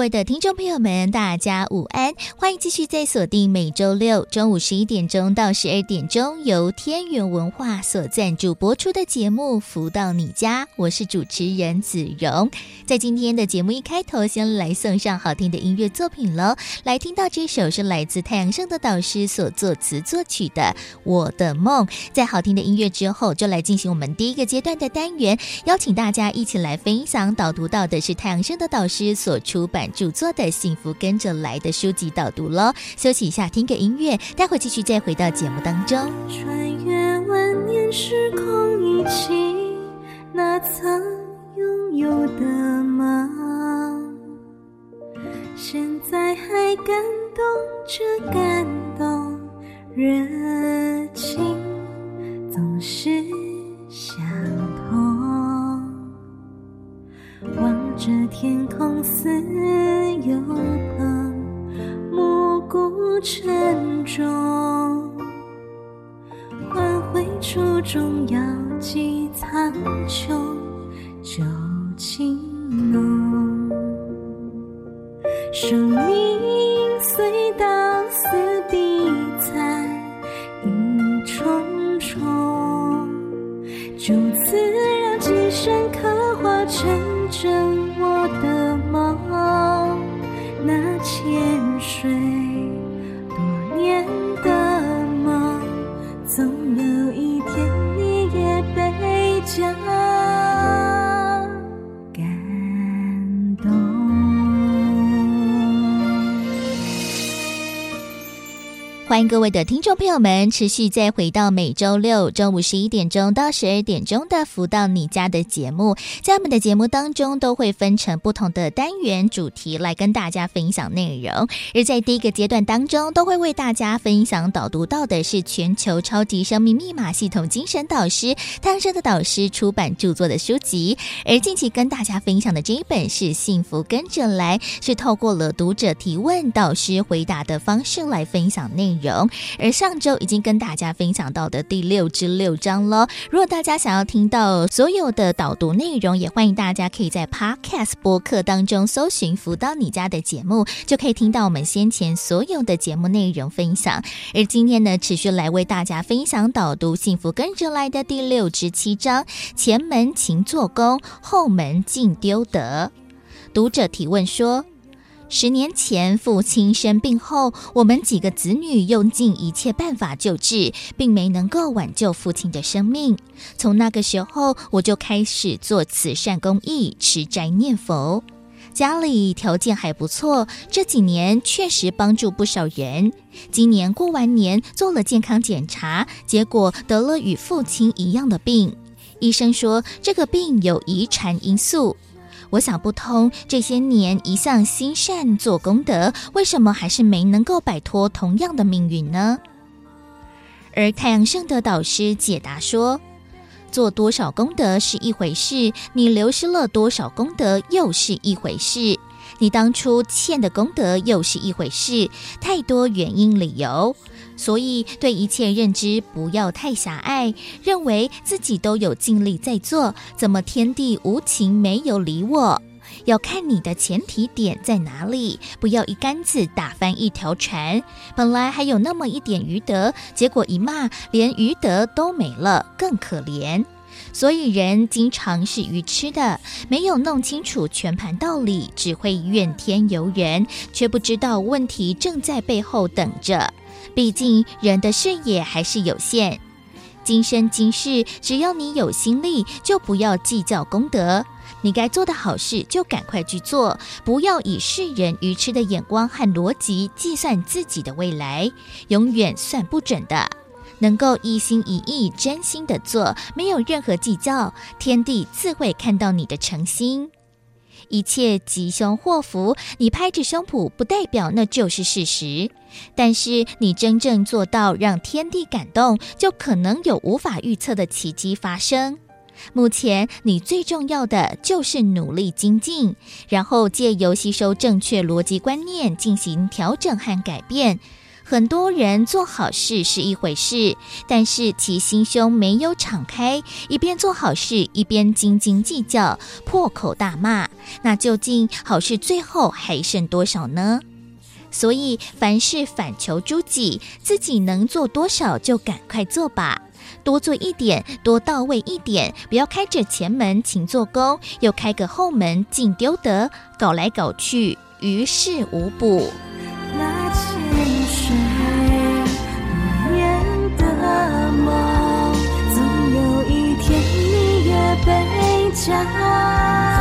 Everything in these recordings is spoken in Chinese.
位的听众朋友们，大家午安！欢迎继续在锁定每周六中午十一点钟到十二点钟由天元文化所赞助播出的节目《福到你家》，我是主持人子荣。在今天的节目一开头，先来送上好听的音乐作品喽！来听到这首是来自太阳盛的导师所作词作曲的《我的梦》。在好听的音乐之后，就来进行我们第一个阶段的单元，邀请大家一起来分享导读到的是太阳盛的导师所出版版。著作的幸福跟着来的书籍导读喽，休息一下，听个音乐，待会继续再回到节目当中。穿越万年时空，一起那曾拥有的梦，现在还感动着感动，热情总是相同。望着天空似有朋，暮鼓晨钟，唤回初衷，遥寄苍穹，旧情浓。生命隧道似碧彩一重重，就此让今生刻画成。着我的欢迎各位的听众朋友们，持续再回到每周六中午十一点钟到十二点钟的《福到你家》的节目。在我们的节目当中，都会分成不同的单元主题来跟大家分享内容。而在第一个阶段当中，都会为大家分享导读到的是全球超级生命密码系统精神导师太阳盛德导师出版著作的书籍。而近期跟大家分享的这一本是《幸福跟着来》，是透过了读者提问、导师回答的方式来分享内容。容，而上周已经跟大家分享到的第六之六章了。如果大家想要听到所有的导读内容，也欢迎大家可以在 Podcast 播客当中搜寻“福到你家”的节目，就可以听到我们先前所有的节目内容分享。而今天呢，持续来为大家分享导读“幸福跟着来的”第六之七章：前门勤做工，后门尽丢得。读者提问说。十年前，父亲生病后，我们几个子女用尽一切办法救治，并没能够挽救父亲的生命。从那个时候，我就开始做慈善公益，持斋念佛。家里条件还不错，这几年确实帮助不少人。今年过完年，做了健康检查，结果得了与父亲一样的病。医生说，这个病有遗传因素。我想不通，这些年一向心善做功德，为什么还是没能够摆脱同样的命运呢？而太阳圣德导师解答说：做多少功德是一回事，你流失了多少功德又是一回事，你当初欠的功德又是一回事，太多原因理由。所以，对一切认知不要太狭隘，认为自己都有尽力在做，怎么天地无情没有理我？要看你的前提点在哪里，不要一竿子打翻一条船。本来还有那么一点余德，结果一骂，连余德都没了，更可怜。所以人经常是愚痴的，没有弄清楚全盘道理，只会怨天尤人，却不知道问题正在背后等着。毕竟人的视野还是有限，今生今世，只要你有心力，就不要计较功德。你该做的好事就赶快去做，不要以世人愚痴的眼光和逻辑计算自己的未来，永远算不准的。能够一心一意、真心的做，没有任何计较，天地自会看到你的诚心。一切吉凶祸福，你拍着胸脯不代表那就是事实。但是你真正做到让天地感动，就可能有无法预测的奇迹发生。目前你最重要的就是努力精进，然后借由吸收正确逻辑观念进行调整和改变。很多人做好事是一回事，但是其心胸没有敞开，一边做好事一边斤斤计较、破口大骂，那究竟好事最后还剩多少呢？所以凡事反求诸己，自己能做多少就赶快做吧，多做一点，多到位一点，不要开着前门勤做工，又开个后门尽丢德，搞来搞去于事无补。家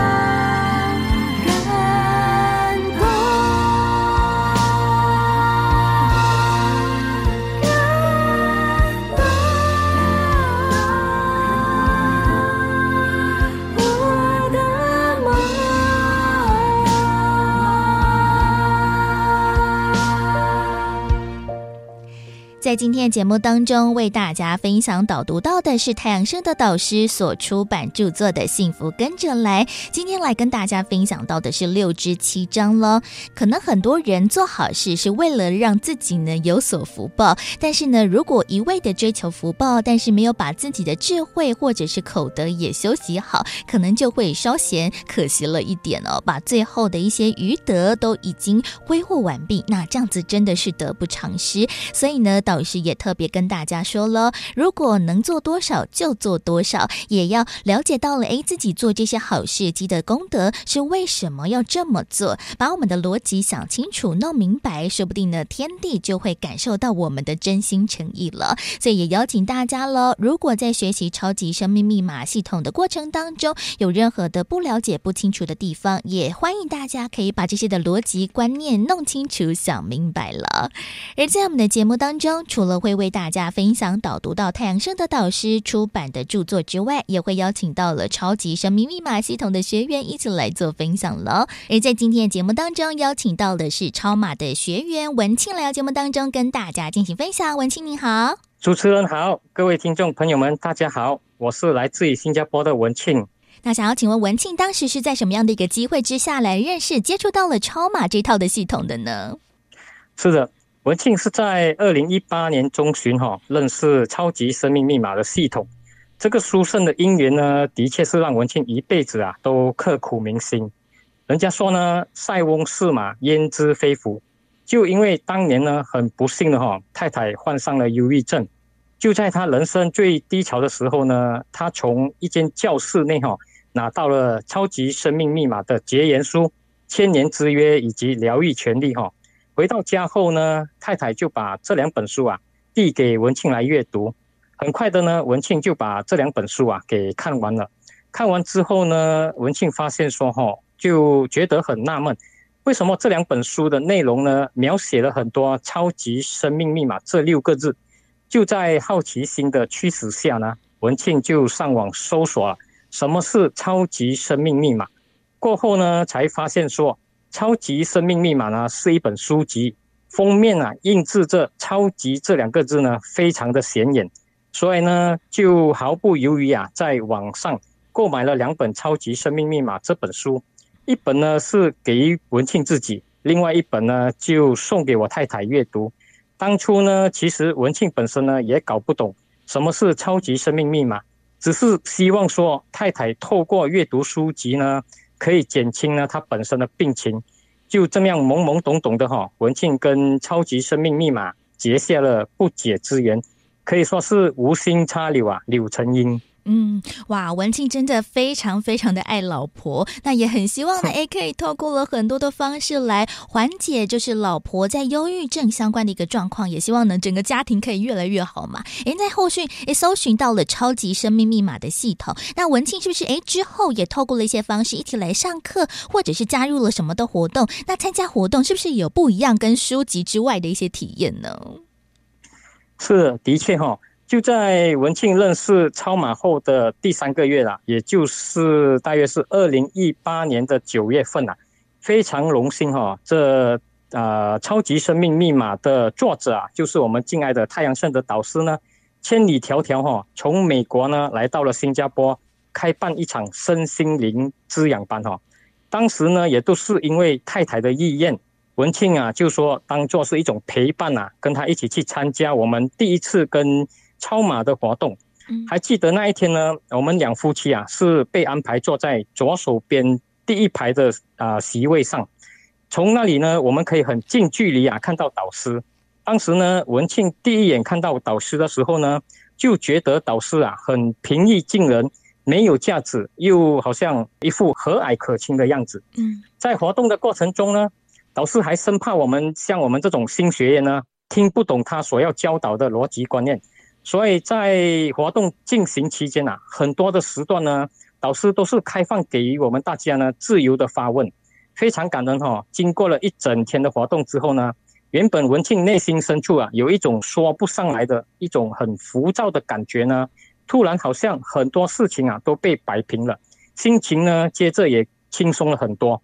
在今天的节目当中，为大家分享导读到的是太阳盛德导师所出版著作的《幸福跟着来》。今天来跟大家分享到的是六至七章了。可能很多人做好事是为了让自己呢有所福报，但是呢，如果一味的追求福报，但是没有把自己的智慧或者是口德也修习好，可能就会稍嫌可惜了一点哦。把最后的一些余德都已经挥霍完毕，那这样子真的是得不偿失。所以呢，导 老师也特别跟大家说了，如果能做多少就做多少，也要了解到了，哎，自己做这些好事积的功德是为什么要这么做，把我们的逻辑想清楚、弄明白，说不定呢，天地就会感受到我们的真心诚意了。所以也邀请大家喽，如果在学习超级生命密码系统的过程当中，有任何的不了解、不清楚的地方，也欢迎大家可以把这些的逻辑观念弄清楚、想明白了。而在我们的节目当中，除了会为大家分享导读到太阳升的导师出版的著作之外，也会邀请到了超级生命密码系统的学员一起来做分享了。而在今天的节目当中，邀请到的是超马的学员文庆来到节目当中跟大家进行分享。文庆你好，主持人好，各位听众朋友们大家好，我是来自于新加坡的文庆。那想要请问文庆，当时是在什么样的一个机会之下来认识、接触到了超马这套的系统的呢？是的。文庆是在二零一八年中旬哈认识超级生命密码的系统，这个殊胜的因缘呢，的确是让文庆一辈子啊都刻苦铭心。人家说呢，塞翁失马焉知非福，就因为当年呢很不幸的哈，太太患上了忧郁症，就在他人生最低潮的时候呢，他从一间教室内哈拿到了超级生命密码的结缘书、千年之约以及疗愈权利哈。回到家后呢，太太就把这两本书啊递给文庆来阅读。很快的呢，文庆就把这两本书啊给看完了。看完之后呢，文庆发现说哈，就觉得很纳闷，为什么这两本书的内容呢，描写了很多超级生命密码这六个字。就在好奇心的驱使下呢，文庆就上网搜索了什么是超级生命密码。过后呢，才发现说。超级生命密码呢，是一本书籍，封面啊印制着“超级”这两个字呢，非常的显眼，所以呢就毫不犹豫啊，在网上购买了两本《超级生命密码》这本书，一本呢是给文庆自己，另外一本呢就送给我太太阅读。当初呢，其实文庆本身呢也搞不懂什么是超级生命密码，只是希望说太太透过阅读书籍呢。可以减轻呢他本身的病情，就这样懵懵懂懂的哈，文庆跟超级生命密码结下了不解之缘，可以说是无心插柳啊，柳成荫。嗯，哇，文庆真的非常非常的爱老婆，那也很希望呢，哎，可以透过了很多的方式来缓解，就是老婆在忧郁症相关的一个状况，也希望呢整个家庭可以越来越好嘛。哎，在后续哎搜寻到了超级生命密码的系统，那文庆是不是哎之后也透过了一些方式一起来上课，或者是加入了什么的活动？那参加活动是不是有不一样跟书籍之外的一些体验呢？是，的确哈、哦。就在文庆认识超马后的第三个月啦，也就是大约是二零一八年的九月份啦，非常荣幸哈，这呃超级生命密码的作者啊，就是我们敬爱的太阳盛德导师呢，千里迢迢哈从美国呢来到了新加坡，开办一场身心灵滋养班哈。当时呢，也都是因为太太的意愿，文庆啊就说当做是一种陪伴啊，跟他一起去参加我们第一次跟超马的活动。还记得那一天呢，我们两夫妻啊是被安排坐在左手边第一排的啊席位上，从那里呢，我们可以很近距离啊看到导师。当时呢，文庆第一眼看到导师的时候呢，就觉得导师啊很平易近人，没有架子，又好像一副和蔼可亲的样子。嗯，在活动的过程中呢，导师还生怕我们像我们这种新学员呢听不懂他所要教导的逻辑观念。所以在活动进行期间啊，很多的时段呢，导师都是开放给我们大家呢自由的发问，非常感人哈、哦。经过了一整天的活动之后呢，原本文庆内心深处啊有一种说不上来的一种很浮躁的感觉呢，突然好像很多事情啊都被摆平了，心情呢接着也轻松了很多。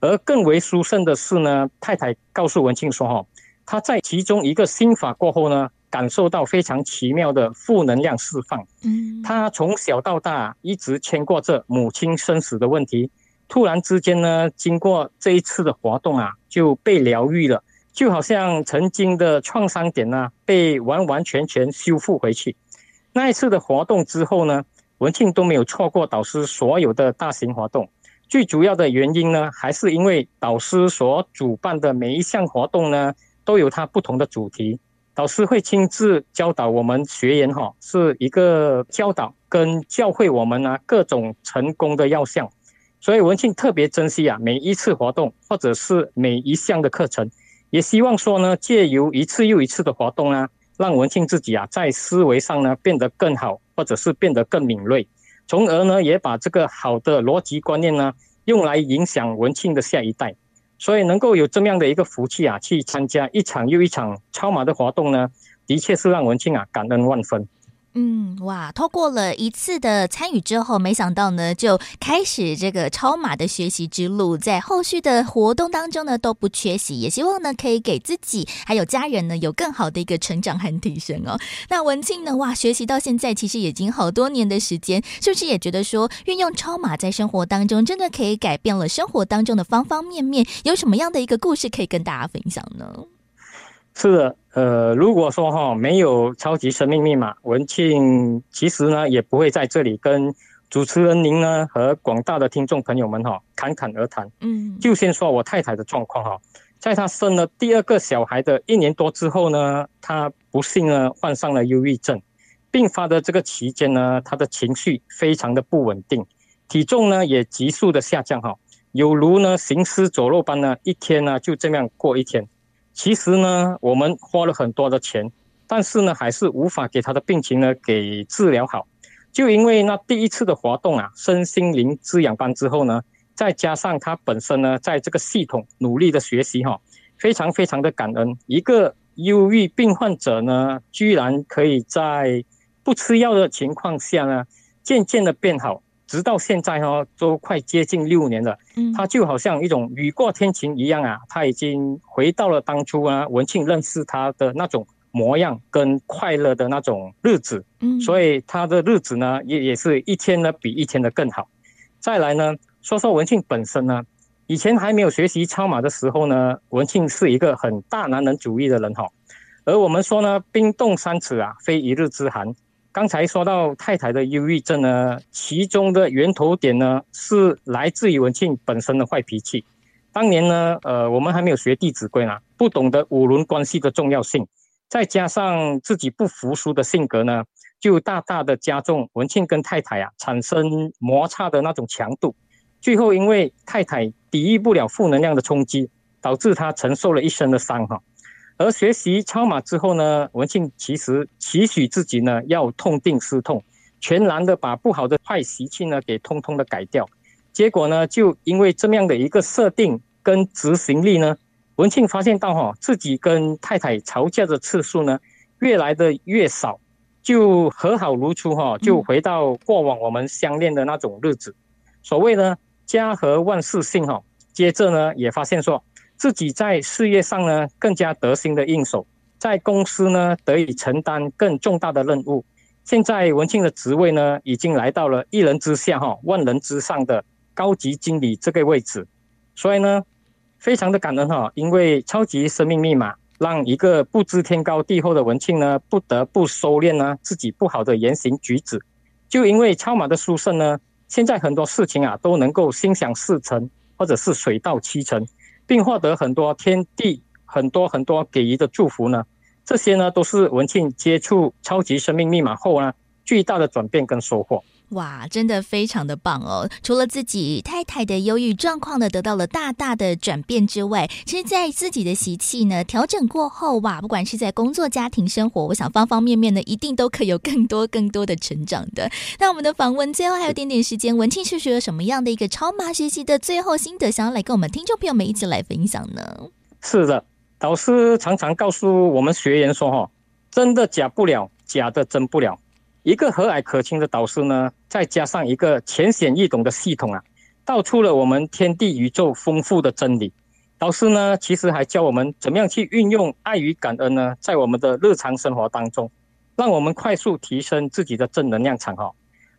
而更为殊胜的是呢，太太告诉文庆说哈，她在其中一个心法过后呢。感受到非常奇妙的负能量释放。嗯，他从小到大一直牵挂着母亲生死的问题，突然之间呢，经过这一次的活动啊，就被疗愈了，就好像曾经的创伤点呢，被完完全全修复回去。那一次的活动之后呢，文庆都没有错过导师所有的大型活动。最主要的原因呢，还是因为导师所主办的每一项活动呢，都有它不同的主题。老师会亲自教导我们学员，哈，是一个教导跟教会我们啊各种成功的要项，所以文庆特别珍惜啊每一次活动或者是每一项的课程，也希望说呢借由一次又一次的活动啊，让文庆自己啊在思维上呢变得更好，或者是变得更敏锐，从而呢也把这个好的逻辑观念呢用来影响文庆的下一代。所以能够有这么样的一个福气啊，去参加一场又一场超马的活动呢，的确是让文庆啊感恩万分。嗯，哇！透过了一次的参与之后，没想到呢，就开始这个超马的学习之路，在后续的活动当中呢，都不缺席。也希望呢，可以给自己还有家人呢，有更好的一个成长和提升哦。那文庆呢，哇，学习到现在其实已经好多年的时间，是不是也觉得说，运用超马在生活当中，真的可以改变了生活当中的方方面面？有什么样的一个故事可以跟大家分享呢？是的，呃，如果说哈没有超级生命密码，文庆其实呢也不会在这里跟主持人您呢和广大的听众朋友们哈侃侃而谈。嗯，就先说我太太的状况哈，在她生了第二个小孩的一年多之后呢，她不幸呢患上了忧郁症，病发的这个期间呢，她的情绪非常的不稳定，体重呢也急速的下降哈，有如呢行尸走肉般呢，一天呢就这样过一天。其实呢，我们花了很多的钱，但是呢，还是无法给他的病情呢给治疗好。就因为那第一次的活动啊，身心灵滋养班之后呢，再加上他本身呢，在这个系统努力的学习哈，非常非常的感恩。一个忧郁病患者呢，居然可以在不吃药的情况下呢，渐渐的变好。直到现在哈，都快接近六年了。嗯，他就好像一种雨过天晴一样啊，他已经回到了当初啊，文庆认识他的那种模样跟快乐的那种日子。嗯，所以他的日子呢，也也是一天呢比一天的更好。再来呢，说说文庆本身呢，以前还没有学习超马的时候呢，文庆是一个很大男人主义的人哈。而我们说呢，冰冻三尺啊，非一日之寒。刚才说到太太的忧郁症呢，其中的源头点呢是来自于文庆本身的坏脾气。当年呢，呃，我们还没有学《弟子规》呢，不懂得五伦关系的重要性，再加上自己不服输的性格呢，就大大的加重文庆跟太太啊产生摩擦的那种强度。最后，因为太太抵御不了负能量的冲击，导致他承受了一身的伤哈。而学习超马之后呢，文庆其实期许自己呢要痛定思痛，全然的把不好的坏习气呢给通通的改掉。结果呢，就因为这么样的一个设定跟执行力呢，文庆发现到哈自己跟太太吵架的次数呢越来的越少，就和好如初哈，就回到过往我们相恋的那种日子。所谓呢家和万事兴哈，接着呢也发现说。自己在事业上呢更加得心的应手，在公司呢得以承担更重大的任务，现在文庆的职位呢，已经来到了一人之下哈，万人之上的高级经理这个位置，所以呢，非常的感恩哈，因为超级生命密码让一个不知天高地厚的文庆呢，不得不收敛呢自己不好的言行举止，就因为超马的殊胜呢，现在很多事情啊都能够心想事成，或者是水到渠成，并获得很多天地很多很多给予的祝福呢。这些呢，都是文庆接触超级生命密码后呢，巨大的转变跟收获。哇，真的非常的棒哦！除了自己太太的忧郁状况呢，得到了大大的转变之外，其实，在自己的习气呢调整过后，哇，不管是在工作、家庭生活，我想方方面面呢，一定都可以有更多更多的成长的。那我们的访问最后还有点点时间，文庆是学了什么样的一个超码学习的最后心得，想要来跟我们听众朋友们一起来分享呢？是的。导师常常告诉我们学员说：“哈，真的假不了，假的真不了。一个和蔼可亲的导师呢，再加上一个浅显易懂的系统啊，道出了我们天地宇宙丰富的真理。导师呢，其实还教我们怎么样去运用爱与感恩呢，在我们的日常生活当中，让我们快速提升自己的正能量场。哈，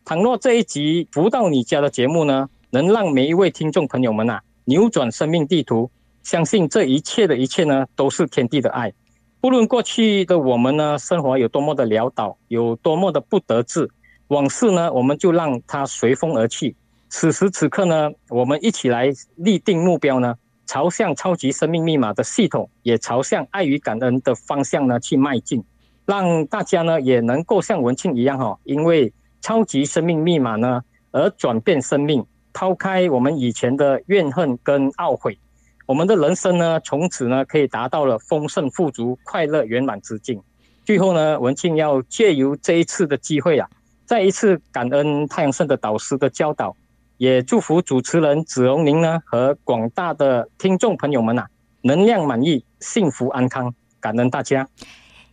倘若这一集福到你家的节目呢，能让每一位听众朋友们啊，扭转生命地图。”相信这一切的一切呢，都是天地的爱。不论过去的我们呢，生活有多么的潦倒，有多么的不得志，往事呢，我们就让它随风而去。此时此刻呢，我们一起来立定目标呢，朝向超级生命密码的系统，也朝向爱与感恩的方向呢去迈进，让大家呢也能够像文庆一样哈，因为超级生命密码呢而转变生命，抛开我们以前的怨恨跟懊悔。我们的人生呢，从此呢可以达到了丰盛、富足、快乐、圆满之境。最后呢，文庆要借由这一次的机会啊，再一次感恩太阳盛的导师的教导，也祝福主持人子荣您呢和广大的听众朋友们啊，能量满溢、幸福安康，感恩大家。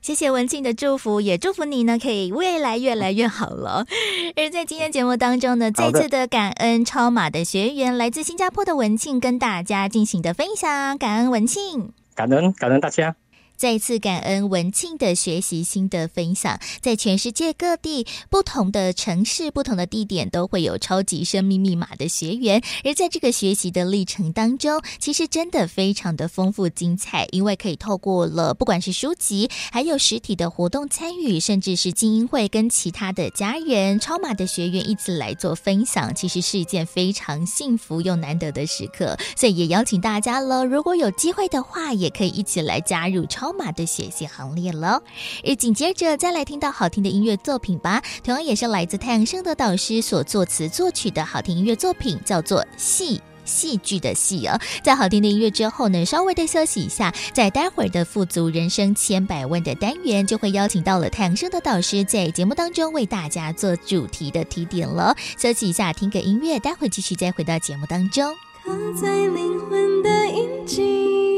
谢谢文庆的祝福，也祝福你呢，可以未来越来越好了。而在今天节目当中呢，再次的感恩超马的学员来自新加坡的文庆跟大家进行的分享，感恩文庆，感恩感恩大家。再次感恩文庆的学习心得分享，在全世界各地不同的城市、不同的地点，都会有超级生命密码的学员。而在这个学习的历程当中，其实真的非常的丰富精彩，因为可以透过了不管是书籍，还有实体的活动参与，甚至是精英会跟其他的家人、超码的学员一起来做分享，其实是一件非常幸福又难得的时刻。所以也邀请大家了，如果有机会的话，也可以一起来加入超。超码的学习行列了，而紧接着再来听到好听的音乐作品吧。同样也是来自太阳升的导师所作词作曲的好听音乐作品，叫做《戏戏剧的戏》哦。在好听的音乐之后呢，稍微的休息一下，在待会儿的富足人生千百万的单元，就会邀请到了太阳升的导师在节目当中为大家做主题的提点了。休息一下，听个音乐，待会儿继续再回到节目当中。刻在灵魂的印记。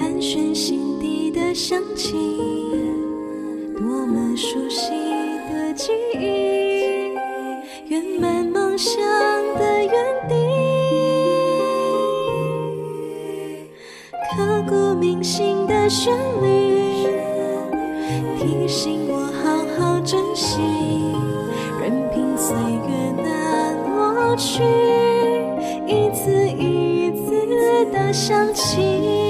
盘旋心底的香气，多么熟悉的记忆，圆满梦想的原地，刻骨铭心的旋律，提醒我好好珍惜，任凭岁月难抹去，一次一次的想起。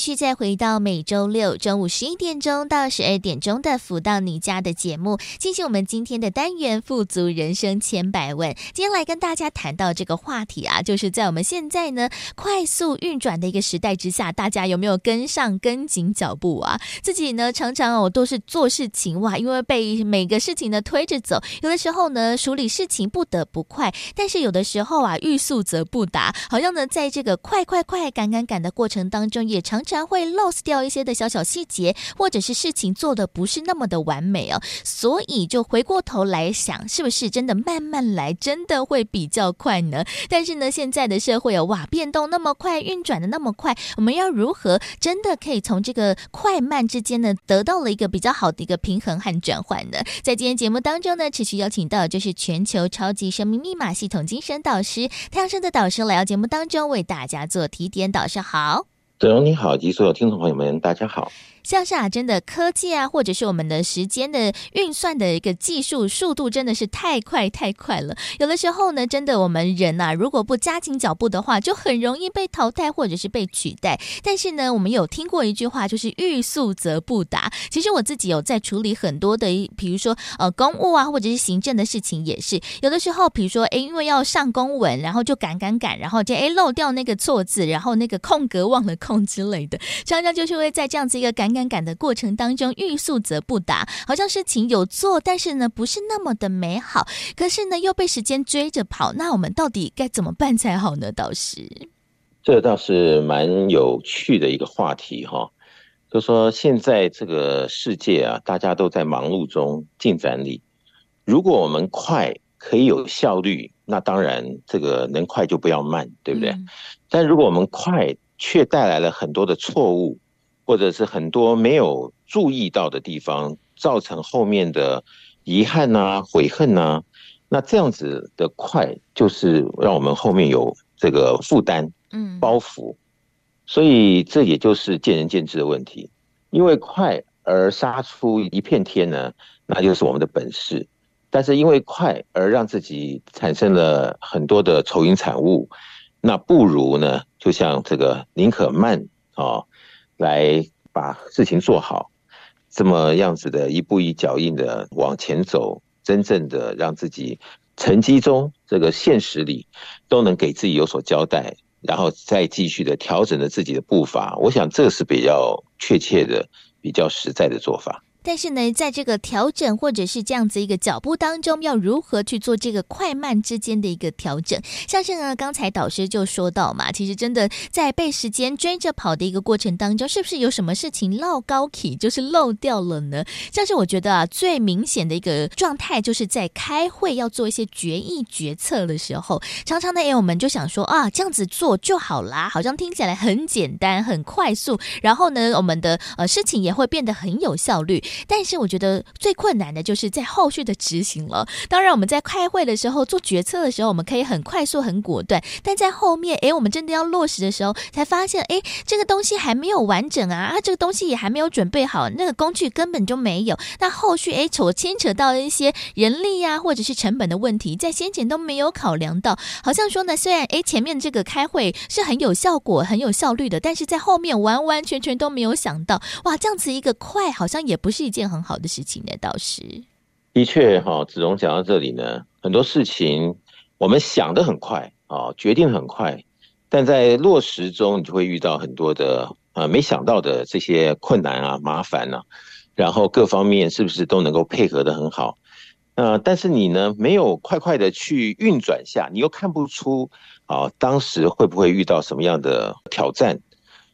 续再回到每周六中午十一点钟到十二点钟的“福到你家”的节目，进行我们今天的单元“富足人生千百问”。今天来跟大家谈到这个话题啊，就是在我们现在呢快速运转的一个时代之下，大家有没有跟上、跟紧脚步啊？自己呢常常我都是做事情哇，因为被每个事情呢推着走，有的时候呢处理事情不得不快，但是有的时候啊欲速则不达，好像呢在这个快快快、赶赶赶的过程当中，也常。常会 lose 掉一些的小小细节，或者是事情做的不是那么的完美哦，所以就回过头来想，是不是真的慢慢来，真的会比较快呢？但是呢，现在的社会哦，哇，变动那么快，运转的那么快，我们要如何真的可以从这个快慢之间呢，得到了一个比较好的一个平衡和转换呢？在今天节目当中呢，持续邀请到就是全球超级生命密码系统精神导师太阳盛德导师来到节目当中为大家做提点。导师好。子荣你好，及所有听众朋友们，大家好。像是啊，真的科技啊，或者是我们的时间的运算的一个技术速度，真的是太快太快了。有的时候呢，真的我们人呐、啊，如果不加紧脚步的话，就很容易被淘汰或者是被取代。但是呢，我们有听过一句话，就是欲速则不达。其实我自己有在处理很多的，比如说呃公务啊，或者是行政的事情，也是有的时候，比如说诶，因为要上公文，然后就赶赶赶，然后就诶漏掉那个错字，然后那个空格忘了空之类的，常常就是会在这样子一个赶。赶赶的过程当中，欲速则不达，好像事情有做，但是呢，不是那么的美好。可是呢，又被时间追着跑，那我们到底该怎么办才好呢？导师，这倒是蛮有趣的一个话题哈。就说现在这个世界啊，大家都在忙碌中进展里。如果我们快可以有效率，那当然这个能快就不要慢，对不对？嗯、但如果我们快却带来了很多的错误。或者是很多没有注意到的地方，造成后面的遗憾呐、啊、悔恨呐、啊，那这样子的快，就是让我们后面有这个负担、嗯包袱，所以这也就是见仁见智的问题。因为快而杀出一片天呢，那就是我们的本事；但是因为快而让自己产生了很多的愁云惨雾，那不如呢，就像这个宁可慢啊。哦来把事情做好，这么样子的一步一脚印的往前走，真正的让自己成绩中这个现实里都能给自己有所交代，然后再继续的调整着自己的步伐。我想这是比较确切的、比较实在的做法。但是呢，在这个调整或者是这样子一个脚步当中，要如何去做这个快慢之间的一个调整？像是呢，刚才导师就说到嘛，其实真的在被时间追着跑的一个过程当中，是不是有什么事情落高起，就是漏掉了呢？像是我觉得啊，最明显的一个状态，就是在开会要做一些决议决策的时候，常常呢，哎，我们就想说啊，这样子做就好啦，好像听起来很简单、很快速，然后呢，我们的呃事情也会变得很有效率。但是我觉得最困难的就是在后续的执行了。当然，我们在开会的时候做决策的时候，我们可以很快速、很果断，但在后面，诶，我们真的要落实的时候，才发现，诶，这个东西还没有完整啊，啊，这个东西也还没有准备好，那个工具根本就没有。那后续，诶，所牵扯到一些人力呀、或者是成本的问题，在先前都没有考量到。好像说呢，虽然诶前面这个开会是很有效果、很有效率的，但是在后面完完全全都没有想到，哇，这样子一个快，好像也不是是一件很好的事情呢。倒是，的确哈，子荣讲到这里呢，很多事情我们想得很快啊，决定很快，但在落实中，你就会遇到很多的呃没想到的这些困难啊、麻烦啊，然后各方面是不是都能够配合得很好？呃，但是你呢，没有快快的去运转下，你又看不出啊，当时会不会遇到什么样的挑战？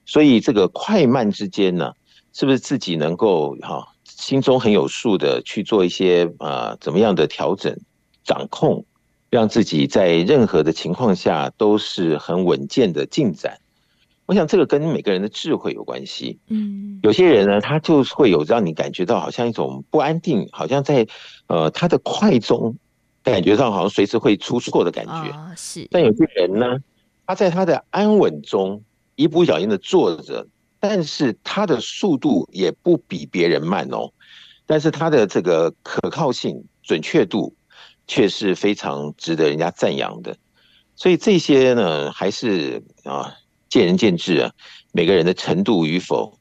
所以这个快慢之间呢，是不是自己能够哈、心中很有数的去做一些啊，怎么样的调整、掌控，让自己在任何的情况下都是很稳健的进展？我想这个跟每个人的智慧有关系。嗯，有些人呢，他就会有让你感觉到好像一种不安定，好像在呃他的快中感觉上好像随时会出错的感觉。是。但有些人呢，他在他的安稳中一不小心的坐着，但是他的速度也不比别人慢哦，但是他的这个可靠性、准确度却是非常值得人家赞扬的。所以这些呢，还是啊。见仁见智啊，每个人的程度与否，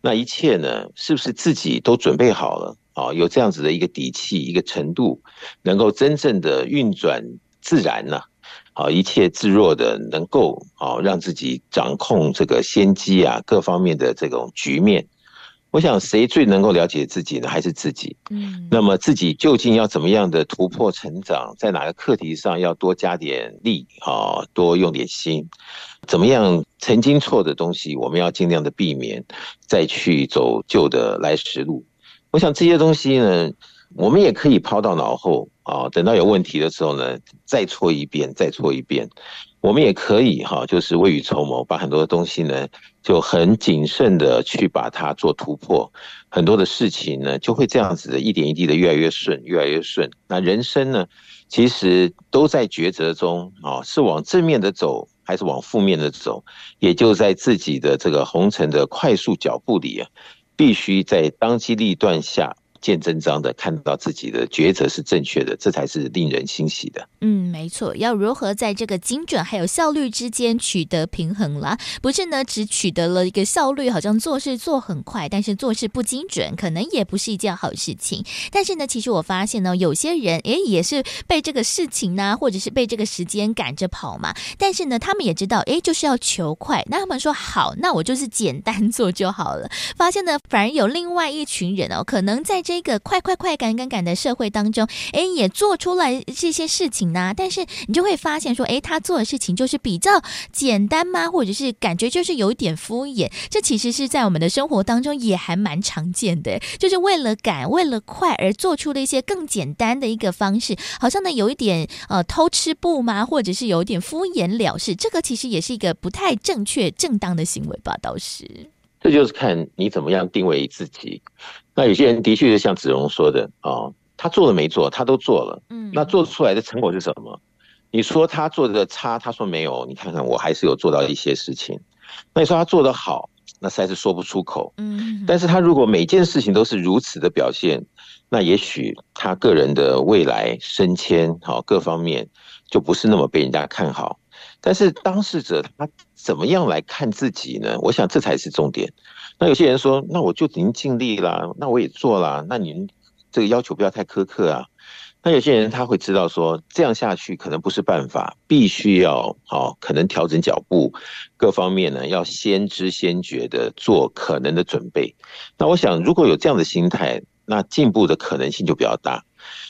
那一切呢，是不是自己都准备好了啊？有这样子的一个底气，一个程度，能够真正的运转自然呢？一切自若的，能够啊，让自己掌控这个先机啊，各方面的这种局面。我想，谁最能够了解自己呢？还是自己。嗯。那么自己究竟要怎么样的突破成长，在哪个课题上要多加点力啊，多用点心？怎么样？曾经错的东西，我们要尽量的避免，再去走旧的来时路。我想这些东西呢，我们也可以抛到脑后啊，等到有问题的时候呢，再错一遍，再错一遍。我们也可以哈，就是未雨绸缪，把很多的东西呢，就很谨慎的去把它做突破。很多的事情呢，就会这样子的一点一滴的越来越顺，越来越顺。那人生呢，其实都在抉择中啊，是往正面的走，还是往负面的走？也就在自己的这个红尘的快速脚步里啊，必须在当机立断下。见真章的看到自己的抉择是正确的，这才是令人欣喜的。嗯，没错，要如何在这个精准还有效率之间取得平衡啦？不是呢，只取得了一个效率，好像做事做很快，但是做事不精准，可能也不是一件好事情。但是呢，其实我发现呢，有些人诶也是被这个事情呢，或者是被这个时间赶着跑嘛。但是呢，他们也知道，诶就是要求快。那他们说好，那我就是简单做就好了。发现呢，反而有另外一群人哦，可能在这个快快快赶赶赶的社会当中，哎，也做出来这些事情呢。但是你就会发现说，哎，他做的事情就是比较简单吗？或者是感觉就是有一点敷衍？这其实是在我们的生活当中也还蛮常见的，就是为了赶、为了快而做出了一些更简单的一个方式，好像呢有一点呃偷吃步吗？或者是有一点敷衍了事？这个其实也是一个不太正确、正当的行为吧？倒是。这就是看你怎么样定位自己。那有些人的确是像子荣说的啊、哦，他做了没做，他都做了。嗯，那做出来的成果是什么？你说他做的差，他说没有。你看看我还是有做到一些事情。那你说他做的好，那实在是说不出口。嗯，但是他如果每件事情都是如此的表现，那也许他个人的未来升迁好各方面就不是那么被人家看好。但是当事者他怎么样来看自己呢？我想这才是重点。那有些人说，那我就已经尽力了，那我也做了，那您这个要求不要太苛刻啊。那有些人他会知道说，这样下去可能不是办法，必须要好，可能调整脚步，各方面呢要先知先觉的做可能的准备。那我想，如果有这样的心态，那进步的可能性就比较大。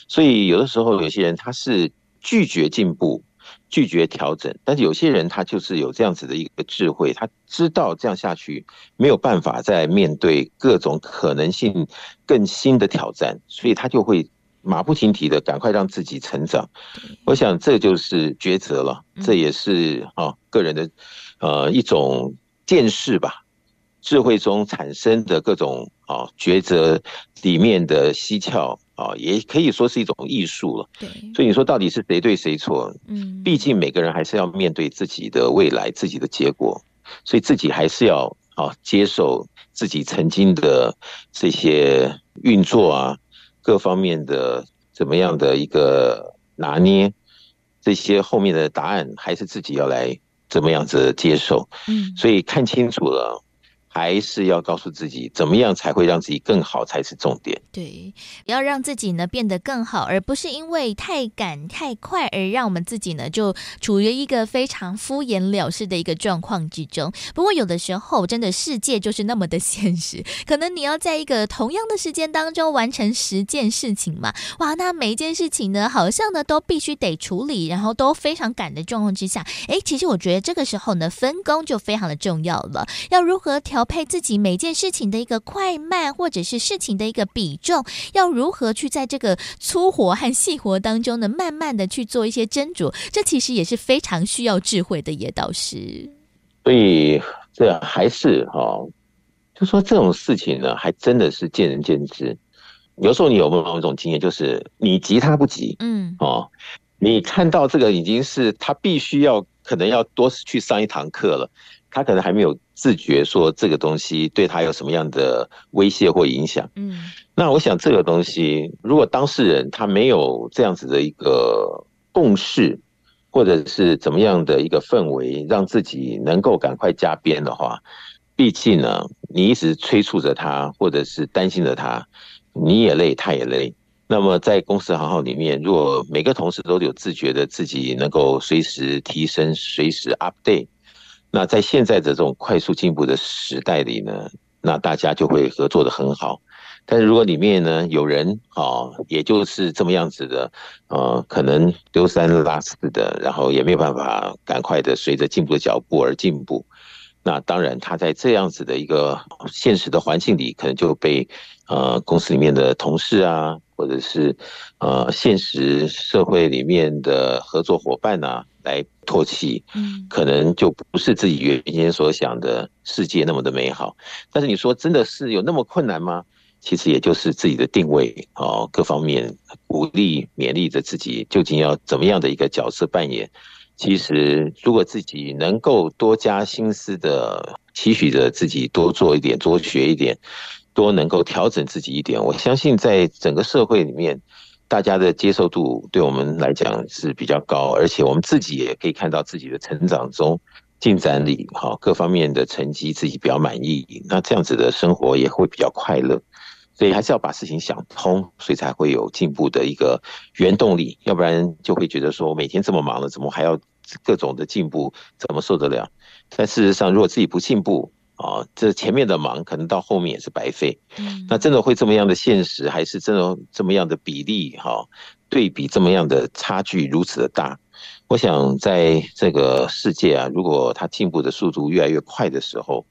所以有的时候有些人他是拒绝进步。拒绝调整，但是有些人他就是有这样子的一个智慧，他知道这样下去没有办法再面对各种可能性更新的挑战，所以他就会马不停蹄的赶快让自己成长。我想这就是抉择了，这也是啊个人的呃一种见识吧。智慧中产生的各种啊抉择里面的蹊跷啊，也可以说是一种艺术了。对，所以你说到底是谁对谁错？嗯，毕竟每个人还是要面对自己的未来、自己的结果，所以自己还是要啊接受自己曾经的这些运作啊，各方面的怎么样的一个拿捏，这些后面的答案还是自己要来怎么样子接受。嗯，所以看清楚了。还是要告诉自己，怎么样才会让自己更好才是重点。对，要让自己呢变得更好，而不是因为太赶太快而让我们自己呢就处于一个非常敷衍了事的一个状况之中。不过有的时候，真的世界就是那么的现实，可能你要在一个同样的时间当中完成十件事情嘛。哇，那每一件事情呢，好像呢都必须得处理，然后都非常赶的状况之下，诶，其实我觉得这个时候呢，分工就非常的重要了。要如何调？配自己每件事情的一个快慢，或者是事情的一个比重，要如何去在这个粗活和细活当中呢，慢慢的去做一些斟酌，这其实也是非常需要智慧的，也倒是。所以这还是哈、哦，就说这种事情呢，还真的是见仁见智。有时候你有没有一种经验，就是你急他不急，嗯，哦，你看到这个已经是他必须要可能要多去上一堂课了。他可能还没有自觉说这个东西对他有什么样的威胁或影响。嗯，那我想这个东西，如果当事人他没有这样子的一个共识，或者是怎么样的一个氛围，让自己能够赶快加鞭的话，毕竟呢，你一直催促着他，或者是担心着他，你也累，他也累。那么在公司行号里面，如果每个同事都有自觉的自己能够随时提升，随时 update。那在现在的这种快速进步的时代里呢，那大家就会合作得很好。但是如果里面呢有人啊，也就是这么样子的，呃，可能丢三落四的，然后也没有办法赶快的随着进步的脚步而进步。那当然，他在这样子的一个现实的环境里，可能就被呃公司里面的同事啊，或者是呃现实社会里面的合作伙伴啊。来唾弃，嗯，可能就不是自己原先所想的世界那么的美好。但是你说真的是有那么困难吗？其实也就是自己的定位哦，各方面鼓励勉励着自己，究竟要怎么样的一个角色扮演？其实如果自己能够多加心思的期许着自己多做一点，多学一点，多能够调整自己一点，我相信在整个社会里面。大家的接受度对我们来讲是比较高，而且我们自己也可以看到自己的成长中进展里，哈，各方面的成绩自己比较满意，那这样子的生活也会比较快乐。所以还是要把事情想通，所以才会有进步的一个原动力，要不然就会觉得说我每天这么忙了，怎么还要各种的进步，怎么受得了？但事实上，如果自己不进步，啊，这前面的忙可能到后面也是白费。嗯，那真的会这么样的现实，还是真的这么样的比例？哈，对比这么样的差距如此的大，我想在这个世界啊，如果它进步的速度越来越快的时候，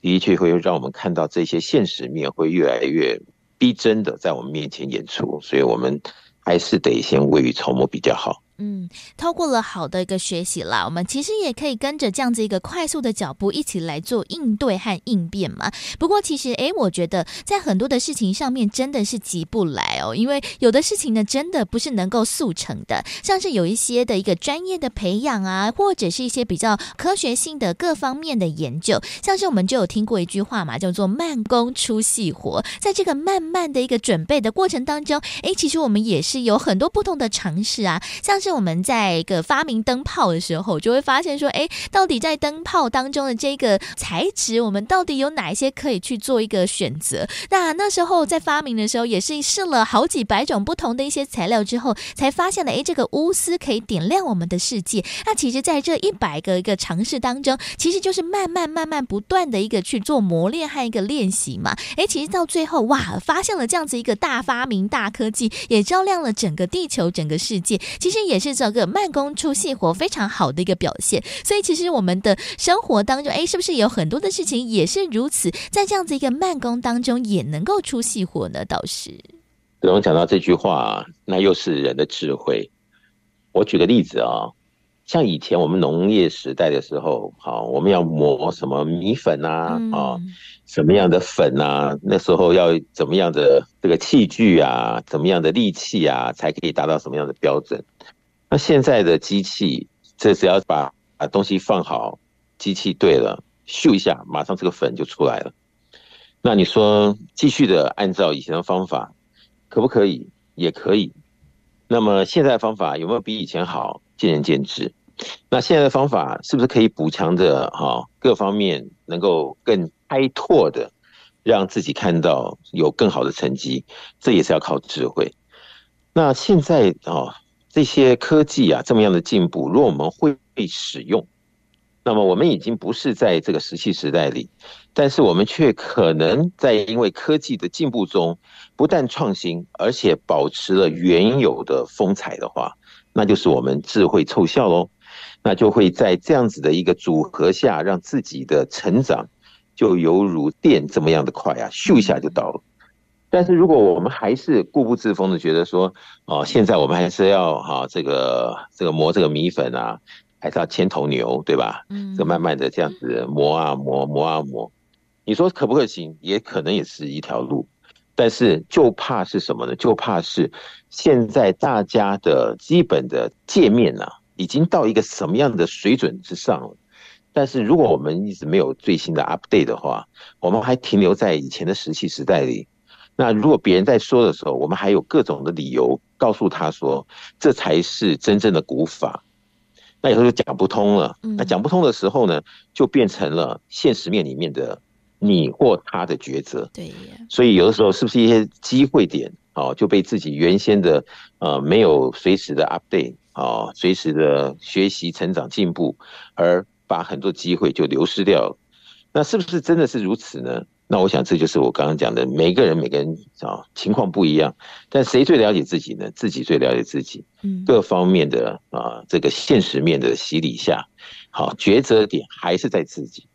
的确会让我们看到这些现实面会越来越逼真的在我们面前演出，所以我们还是得先未雨绸缪比较好。嗯，透过了好的一个学习啦，我们其实也可以跟着这样子一个快速的脚步一起来做应对和应变嘛。不过其实，诶，我觉得在很多的事情上面真的是急不来哦，因为有的事情呢，真的不是能够速成的。像是有一些的一个专业的培养啊，或者是一些比较科学性的各方面的研究，像是我们就有听过一句话嘛，叫做“慢工出细活”。在这个慢慢的一个准备的过程当中，诶，其实我们也是有很多不同的尝试啊，像是。我们在一个发明灯泡的时候，就会发现说，哎，到底在灯泡当中的这个材质，我们到底有哪一些可以去做一个选择？那那时候在发明的时候，也是试了好几百种不同的一些材料之后，才发现了，哎，这个钨丝可以点亮我们的世界。那其实，在这一百个一个尝试当中，其实就是慢慢慢慢不断的一个去做磨练和一个练习嘛。哎，其实到最后，哇，发现了这样子一个大发明、大科技，也照亮了整个地球、整个世界。其实也是。是这个慢工出细活非常好的一个表现，所以其实我们的生活当中，哎，是不是有很多的事情也是如此，在这样子一个慢工当中也能够出细活呢？倒是，我讲到这句话，那又是人的智慧。我举个例子啊，像以前我们农业时代的时候，好，我们要磨什么米粉啊，啊，什么样的粉啊？那时候要怎么样的这个器具啊，怎么样的力气啊，才可以达到什么样的标准？那现在的机器，这只要把把东西放好，机器对了，咻一下，马上这个粉就出来了。那你说继续的按照以前的方法，可不可以？也可以。那么现在的方法有没有比以前好？见仁见智。那现在的方法是不是可以补强的？哈，各方面能够更开拓的，让自己看到有更好的成绩，这也是要靠智慧。那现在啊，这些科技啊这么样的进步，如果我们会被使用。那么我们已经不是在这个石器时代里，但是我们却可能在因为科技的进步中，不但创新，而且保持了原有的风采的话，那就是我们智慧凑效喽。那就会在这样子的一个组合下，让自己的成长就犹如电这么样的快啊，咻一下就到了。但是如果我们还是固步自封的觉得说，哦，现在我们还是要哈这个这个磨这个米粉啊。还是要牵头牛，对吧？嗯，就慢慢的这样子磨啊磨，磨啊磨。你说可不可行？也可能也是一条路，但是就怕是什么呢？就怕是现在大家的基本的界面呢、啊，已经到一个什么样的水准之上了。但是如果我们一直没有最新的 update 的话，我们还停留在以前的石器时代里。那如果别人在说的时候，我们还有各种的理由告诉他说，这才是真正的古法。那有时候就讲不通了。那讲不通的时候呢，就变成了现实面里面的你或他的抉择。对，所以有的时候是不是一些机会点哦，就被自己原先的呃没有随时的 update 哦，随时的学习、成长、进步，而把很多机会就流失掉了。那是不是真的是如此呢？那我想这就是我刚刚讲的，每个人每个人啊情况不一样，但谁最了解自己呢？自己最了解自己。嗯，各方面的啊这个现实面的洗礼下，好抉择点还是在自己。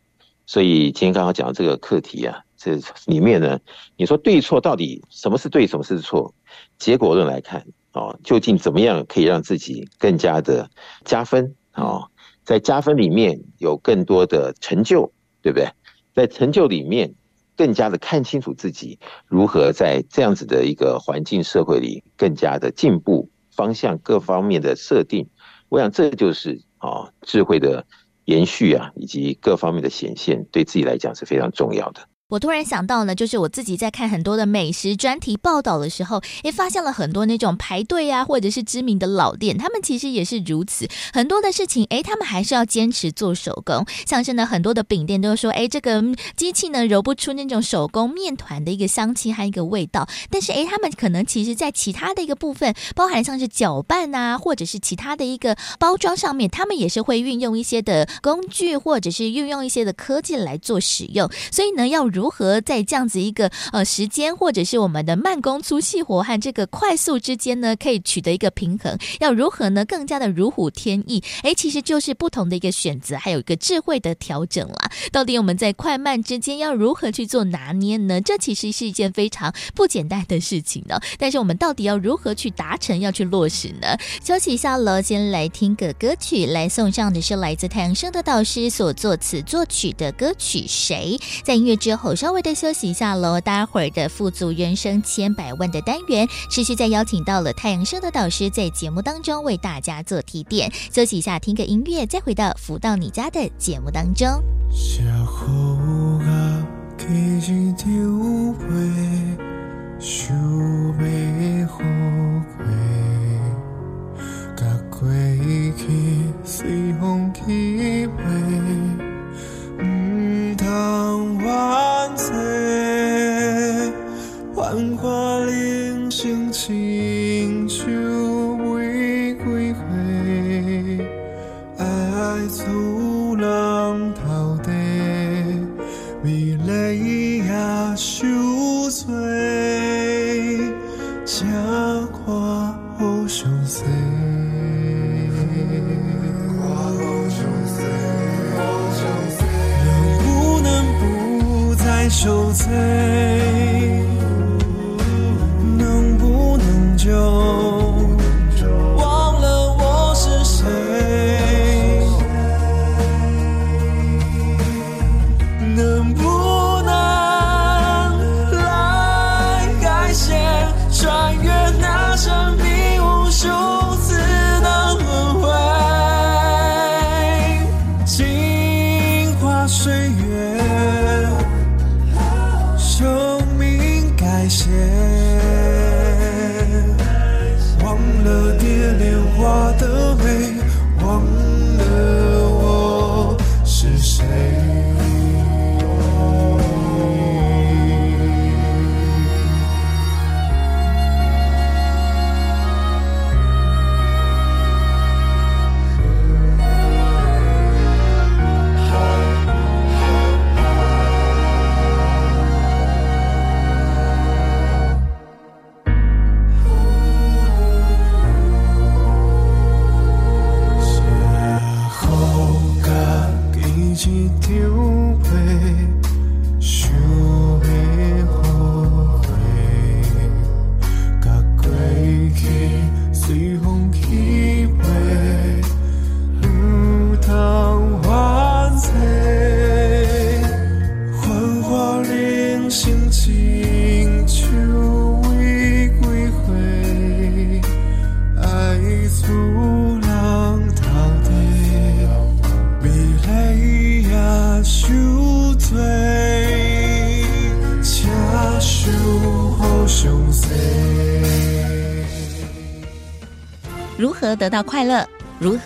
所以今天刚刚讲的这个课题啊，这里面呢，你说对错到底什么是对，什么是错？结果论来看啊，究竟怎么样可以让自己更加的加分啊？在加分里面有更多的成就，对不对？在成就里面。更加的看清楚自己如何在这样子的一个环境社会里更加的进步，方向各方面的设定，我想这就是啊智慧的延续啊，以及各方面的显现，对自己来讲是非常重要的。我突然想到呢，就是我自己在看很多的美食专题报道的时候，也发现了很多那种排队啊，或者是知名的老店，他们其实也是如此。很多的事情，哎，他们还是要坚持做手工。像是呢，很多的饼店都说，哎，这个机器呢揉不出那种手工面团的一个香气和一个味道。但是，哎，他们可能其实在其他的一个部分，包含像是搅拌啊，或者是其他的一个包装上面，他们也是会运用一些的工具，或者是运用一些的科技来做使用。所以呢，要。如何在这样子一个呃时间，或者是我们的慢工出细活和这个快速之间呢，可以取得一个平衡？要如何呢？更加的如虎添翼？哎，其实就是不同的一个选择，还有一个智慧的调整啦。到底我们在快慢之间要如何去做拿捏呢？这其实是一件非常不简单的事情呢。但是我们到底要如何去达成，要去落实呢？休息一下喽，先来听个歌曲，来送上的是来自太阳升的导师所作词作曲的歌曲《谁》。在音乐之后。稍微的休息一下喽，待会儿的富足人生千百万的单元，持续再邀请到了太阳升的导师在节目当中为大家做提点。休息一下，听个音乐，再回到福到你家的节目当中。万岁！幻化灵性亲像玫瑰花，爱阻浪淘地，美丽也受罪，假跨好相随。受罪，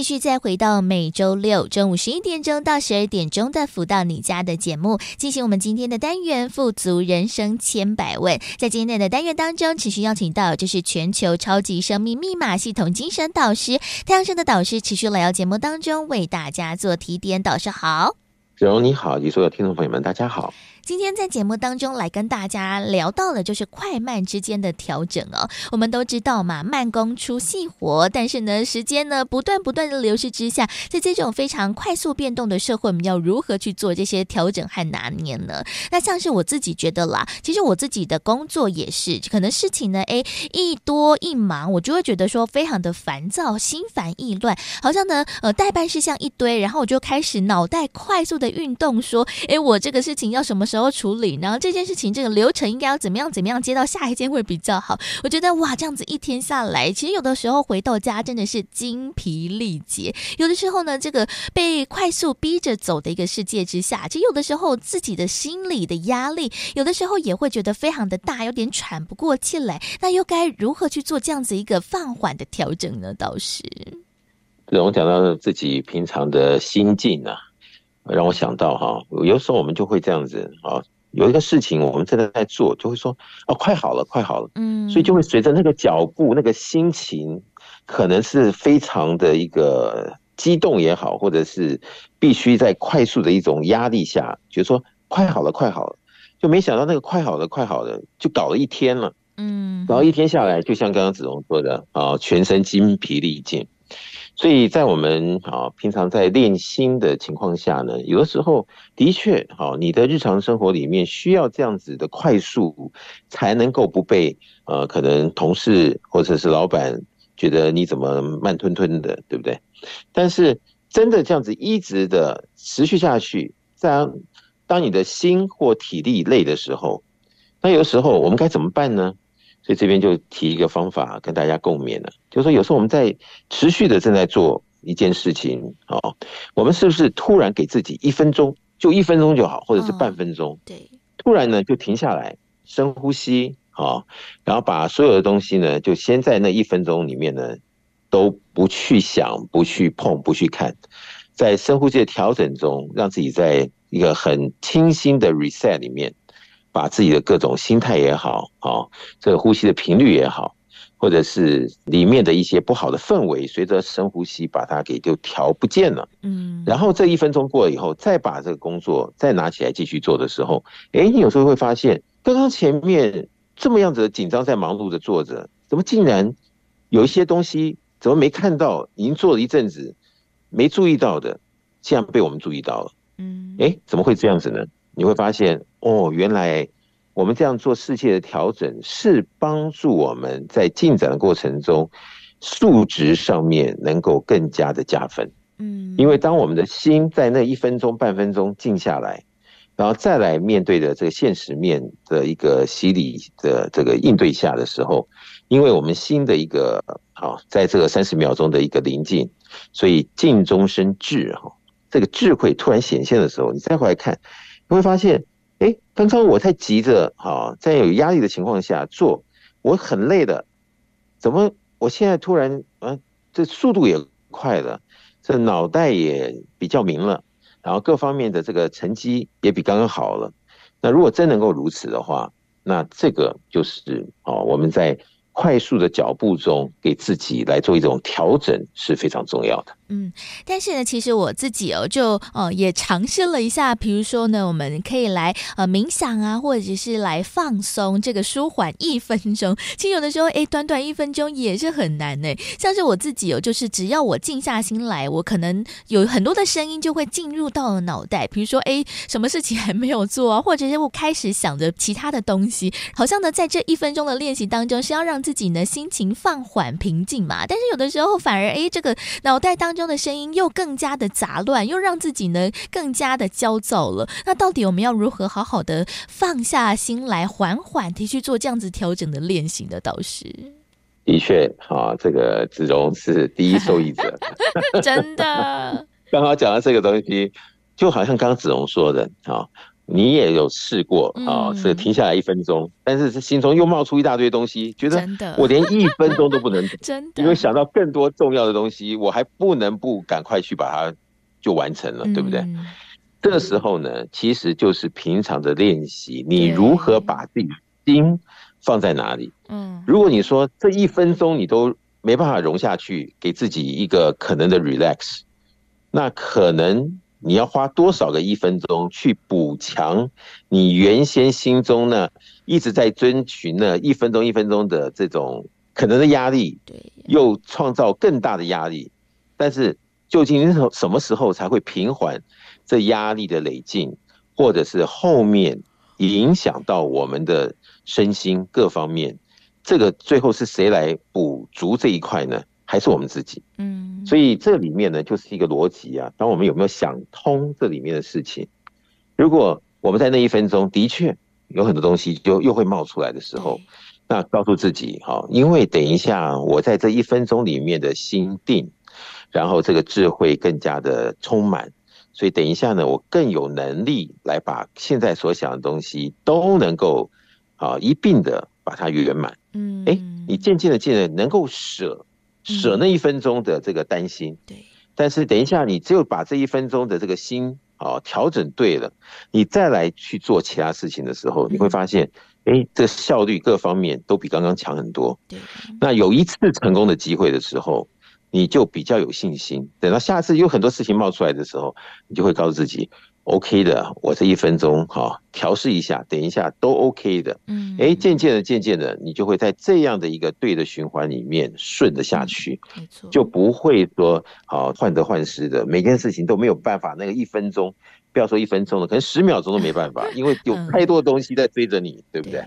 继续再回到每周六中午十一点钟到十二点钟的“福到你家”的节目，进行我们今天的单元“富足人生千百问”。在今天的单元当中，持续邀请到就是全球超级生命密码系统精神导师太阳盛德导师，持续来到节目当中为大家做提点。导师好，子荣你好，及所有听众朋友们，大家好。今天在节目当中来跟大家聊到的，就是快慢之间的调整哦。我们都知道嘛，慢工出细活，但是呢，时间呢不断不断的流逝之下，在这种非常快速变动的社会，我们要如何去做这些调整和拿捏呢？那像是我自己觉得啦，其实我自己的工作也是，可能事情呢，诶，一多一忙，我就会觉得说非常的烦躁，心烦意乱，好像呢，呃，待办事项一堆，然后我就开始脑袋快速的运动，说，诶，我这个事情要什么时候？要处理，然后这件事情这个流程应该要怎么样怎么样接到下一件会比较好？我觉得哇，这样子一天下来，其实有的时候回到家真的是精疲力竭。有的时候呢，这个被快速逼着走的一个世界之下，其实有的时候自己的心理的压力，有的时候也会觉得非常的大，有点喘不过气来。那又该如何去做这样子一个放缓的调整呢？倒是，对，我讲到自己平常的心境啊。让我想到哈，有时候我们就会这样子啊，有一个事情我们正在在做，就会说哦，快好了，快好了，嗯，所以就会随着那个脚步、那个心情，可能是非常的一个激动也好，或者是必须在快速的一种压力下，觉得说快好了，快好了，就没想到那个快好了，快好了，就搞了一天了，嗯，然后一天下来，就像刚刚子龙说的啊，全身筋疲力尽。所以在我们啊平常在练心的情况下呢，有的时候的确啊，你的日常生活里面需要这样子的快速，才能够不被呃可能同事或者是老板觉得你怎么慢吞吞的，对不对？但是真的这样子一直的持续下去，在当你的心或体力累的时候，那有时候我们该怎么办呢？所以这边就提一个方法跟大家共勉了，就是说有时候我们在持续的正在做一件事情，哦，我们是不是突然给自己一分钟，就一分钟就好，或者是半分钟，对，突然呢就停下来，深呼吸，哦，然后把所有的东西呢，就先在那一分钟里面呢，都不去想，不去碰，不去看，在深呼吸的调整中，让自己在一个很清新的 reset 里面。把自己的各种心态也好，啊，这个呼吸的频率也好，或者是里面的一些不好的氛围，随着深呼吸把它给就调不见了。嗯，然后这一分钟过了以后，再把这个工作再拿起来继续做的时候，哎，你有时候会发现，刚刚前面这么样子紧张在忙碌的做着，怎么竟然有一些东西怎么没看到？已经做了一阵子没注意到的，竟然被我们注意到了。嗯，哎，怎么会这样子呢？你会发现，哦，原来我们这样做世界的调整，是帮助我们在进展的过程中，数值上面能够更加的加分。嗯，因为当我们的心在那一分钟、半分钟静下来，然后再来面对的这个现实面的一个洗礼的这个应对下的时候，因为我们心的一个好，在这个三十秒钟的一个临近，所以静中生智哈，这个智慧突然显现的时候，你再回来看，你会发现，哎，刚刚我太急着哈，在有压力的情况下做，我很累的，怎么我现在突然啊，这速度也快了。这脑袋也比较明了，然后各方面的这个成绩也比刚刚好了。那如果真能够如此的话，那这个就是哦，我们在。快速的脚步中，给自己来做一种调整是非常重要的。嗯，但是呢，其实我自己哦，就呃也尝试了一下，比如说呢，我们可以来呃冥想啊，或者是来放松，这个舒缓一分钟。其实有的时候，哎，短短一分钟也是很难呢。像是我自己哦，就是只要我静下心来，我可能有很多的声音就会进入到了脑袋，比如说，哎，什么事情还没有做啊，或者是我开始想着其他的东西，好像呢，在这一分钟的练习当中是要让自自己呢，心情放缓平静嘛，但是有的时候反而哎，这个脑袋当中的声音又更加的杂乱，又让自己呢更加的焦躁了。那到底我们要如何好好的放下心来，缓缓的去做这样子调整的练习呢？导师，的确，哈，这个子荣是第一受益者，真的。刚好讲到这个东西，就好像刚刚子荣说的啊。你也有试过啊，是停下来一分钟，但是是心中又冒出一大堆东西，觉得我连一分钟都不能等，真的，因为想到更多重要的东西，我还不能不赶快去把它就完成了，对不对？这个时候呢，其实就是平常的练习，你如何把自己心放在哪里？嗯，如果你说这一分钟你都没办法融下去，给自己一个可能的 relax，那可能。你要花多少个一分钟去补强你原先心中呢一直在遵循呢一分钟一分钟的这种可能的压力，对又创造更大的压力，但是究竟什么时候才会平缓这压力的累进，或者是后面影响到我们的身心各方面，这个最后是谁来补足这一块呢？还是我们自己，嗯，所以这里面呢，就是一个逻辑啊。当我们有没有想通这里面的事情？如果我们在那一分钟的确有很多东西就又会冒出来的时候，那告诉自己哈，因为等一下我在这一分钟里面的心定，然后这个智慧更加的充满，所以等一下呢，我更有能力来把现在所想的东西都能够啊一并的把它圆满。嗯，哎，你渐渐的渐渐能够舍。舍那一分钟的这个担心，对，但是等一下，你只有把这一分钟的这个心啊调整对了，你再来去做其他事情的时候，你会发现，哎，这效率各方面都比刚刚强很多。对，那有一次成功的机会的时候，你就比较有信心。等到下次有很多事情冒出来的时候，你就会告诉自己。OK 的，我这一分钟哈调试一下，等一下都 OK 的。嗯，哎，渐渐的，渐渐的，你就会在这样的一个对的循环里面顺着下去，没错，就不会说啊患得患失的，每件事情都没有办法。那个一分钟，不要说一分钟了，可能十秒钟都没办法，因为有太多的东西在追着你，对不对？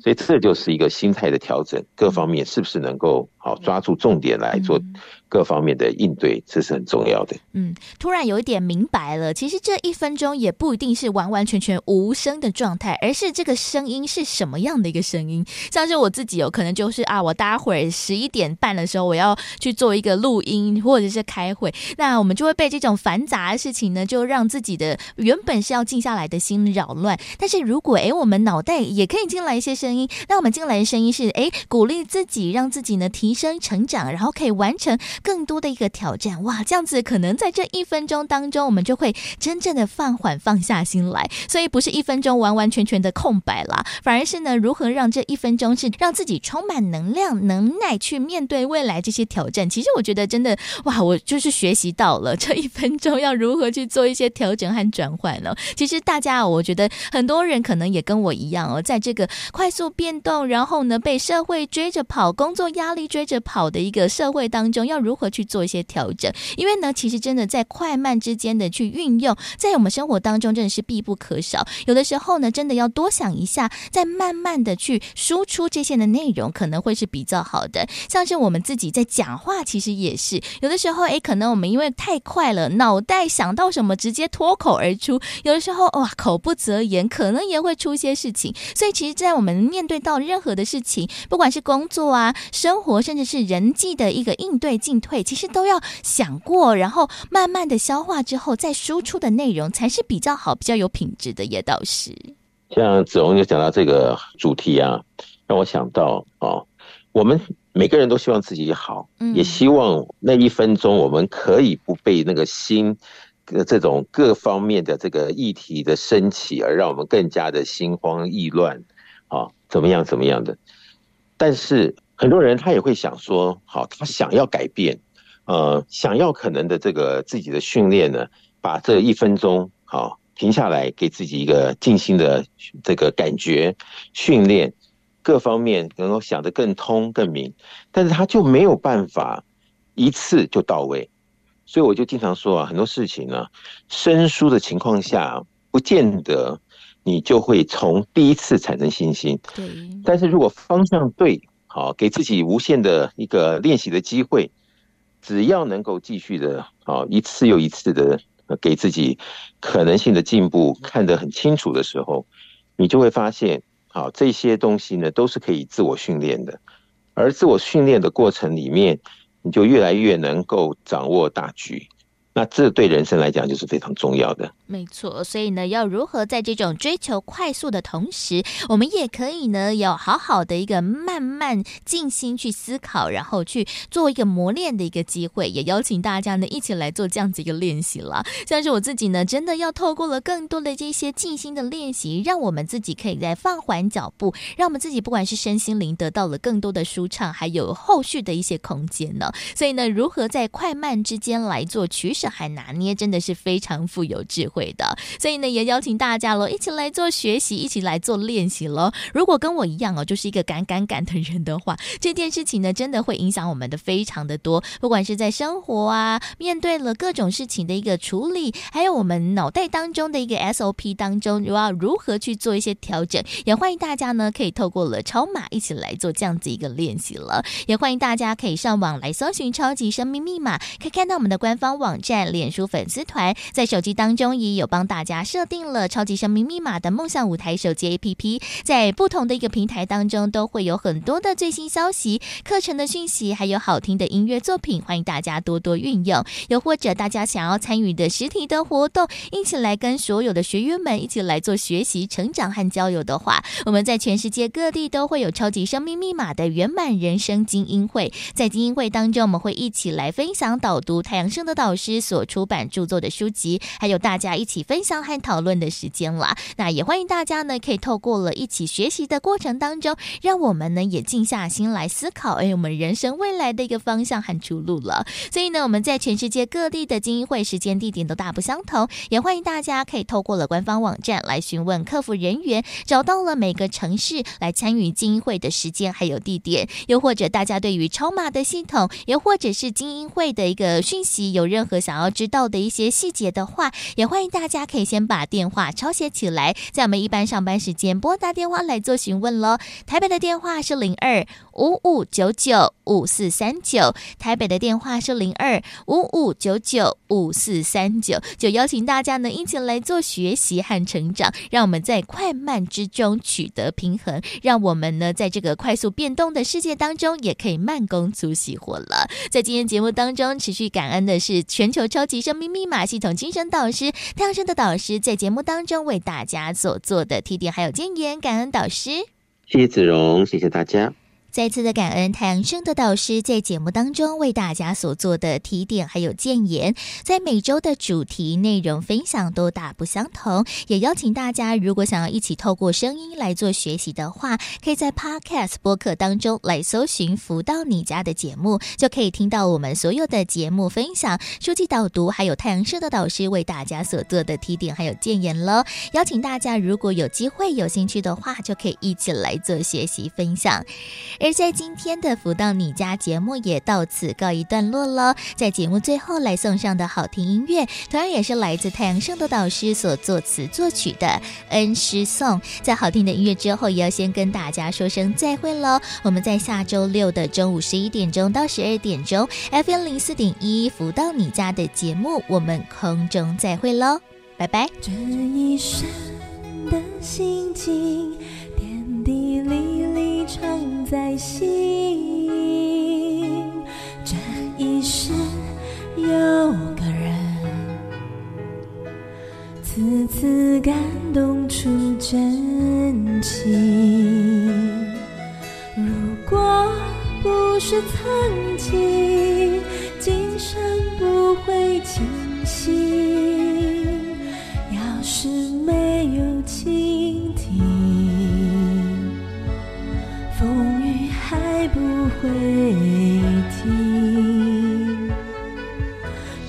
所以这就是一个心态的调整，各方面是不是能够好抓住重点来做？各方面的应对，这是很重要的。嗯，突然有一点明白了，其实这一分钟也不一定是完完全全无声的状态，而是这个声音是什么样的一个声音。像是我自己有可能就是啊，我待会儿十一点半的时候我要去做一个录音或者是开会，那我们就会被这种繁杂的事情呢，就让自己的原本是要静下来的心扰乱。但是如果诶，我们脑袋也可以进来一些声音，那我们进来的声音是诶，鼓励自己，让自己呢提升成长，然后可以完成。更多的一个挑战哇，这样子可能在这一分钟当中，我们就会真正的放缓、放下心来。所以不是一分钟完完全全的空白啦，反而是呢，如何让这一分钟是让自己充满能量、能耐去面对未来这些挑战。其实我觉得真的哇，我就是学习到了 这一分钟要如何去做一些调整和转换了。其实大家，我觉得很多人可能也跟我一样哦，在这个快速变动，然后呢被社会追着跑、工作压力追着跑的一个社会当中，要如如何去做一些调整？因为呢，其实真的在快慢之间的去运用，在我们生活当中真的是必不可少。有的时候呢，真的要多想一下，再慢慢的去输出这些的内容，可能会是比较好的。像是我们自己在讲话，其实也是有的时候，诶，可能我们因为太快了，脑袋想到什么直接脱口而出，有的时候哇，口不择言，可能也会出些事情。所以，其实，在我们面对到任何的事情，不管是工作啊、生活，甚至是人际的一个应对进退，其实都要想过，然后慢慢的消化之后，再输出的内容才是比较好、比较有品质的。也倒是，像子荣就讲到这个主题啊，让我想到哦，我们每个人都希望自己好，也希望那一分钟我们可以不被那个心。这种各方面的这个议题的升起，而让我们更加的心慌意乱，啊，怎么样怎么样的？但是很多人他也会想说，好，他想要改变，呃，想要可能的这个自己的训练呢，把这一分钟好停下来，给自己一个静心的这个感觉训练，各方面能够想得更通更明，但是他就没有办法一次就到位。所以我就经常说啊，很多事情呢，生疏的情况下，不见得你就会从第一次产生信心。对。但是如果方向对，好，给自己无限的一个练习的机会，只要能够继续的，好，一次又一次的给自己可能性的进步看得很清楚的时候，你就会发现，好，这些东西呢都是可以自我训练的，而自我训练的过程里面。你就越来越能够掌握大局。那这对人生来讲就是非常重要的。没错，所以呢，要如何在这种追求快速的同时，我们也可以呢，有好好的一个慢慢静心去思考，然后去做一个磨练的一个机会。也邀请大家呢，一起来做这样子一个练习了。像是我自己呢，真的要透过了更多的这些静心的练习，让我们自己可以在放缓脚步，让我们自己不管是身心灵得到了更多的舒畅，还有后续的一些空间呢。所以呢，如何在快慢之间来做取舍？还拿捏真的是非常富有智慧的，所以呢，也邀请大家喽，一起来做学习，一起来做练习喽。如果跟我一样哦，就是一个赶赶赶的人的话，这件事情呢，真的会影响我们的非常的多。不管是在生活啊，面对了各种事情的一个处理，还有我们脑袋当中的一个 SOP 当中，又要如何去做一些调整，也欢迎大家呢，可以透过了超码一起来做这样子一个练习了。也欢迎大家可以上网来搜寻“超级生命密码”，可以看到我们的官方网站。在脸书粉丝团，在手机当中也有帮大家设定了超级生命密码的梦想舞台手机 APP，在不同的一个平台当中都会有很多的最新消息、课程的讯息，还有好听的音乐作品，欢迎大家多多运用。又或者大家想要参与的实体的活动，一起来跟所有的学员们一起来做学习、成长和交流的话，我们在全世界各地都会有超级生命密码的圆满人生精英会，在精英会当中，我们会一起来分享导读太阳生的导师。所出版著作的书籍，还有大家一起分享和讨论的时间啦。那也欢迎大家呢，可以透过了一起学习的过程当中，让我们呢也静下心来思考，哎，我们人生未来的一个方向和出路了。所以呢，我们在全世界各地的精英会时间地点都大不相同，也欢迎大家可以透过了官方网站来询问客服人员，找到了每个城市来参与精英会的时间还有地点。又或者大家对于超码的系统，也或者是精英会的一个讯息，有任何想要知道的一些细节的话，也欢迎大家可以先把电话抄写起来，在我们一般上班时间拨打电话来做询问喽。台北的电话是零二五五九九五四三九，台北的电话是零二五五九九五四三九，就邀请大家呢一起来做学习和成长，让我们在快慢之中取得平衡，让我们呢在这个快速变动的世界当中，也可以慢工出细活了。在今天节目当中，持续感恩的是全球超级生命密码系统精神导师太阳神的导师在节目当中为大家所做的提点还有建言，感恩导师，谢谢子荣，谢谢大家。再次的感恩太阳盛德导师在节目当中为大家所做的提点还有建言，在每周的主题内容分享都大不相同，也邀请大家如果想要一起透过声音来做学习的话，可以在 Podcast 播客当中来搜寻“福到你家”的节目，就可以听到我们所有的节目分享、书籍导读，还有太阳盛德导师为大家所做的提点还有建言喽。邀请大家如果有机会有兴趣的话，就可以一起来做学习分享。而在今天的福到你家节目也到此告一段落喽。在节目最后来送上的好听音乐，同样也是来自太阳圣的导师所作词作曲的《恩师颂》。在好听的音乐之后，也要先跟大家说声再会喽。我们在下周六的中午十一点钟到十二点钟，FM 零四点一福到你家的节目，我们空中再会喽，拜拜。这一生的心情，点滴滴里常在心。这一世有个人，次次感动出真情。如果不是曾经，今生不会清醒。要是没有倾听，不会停。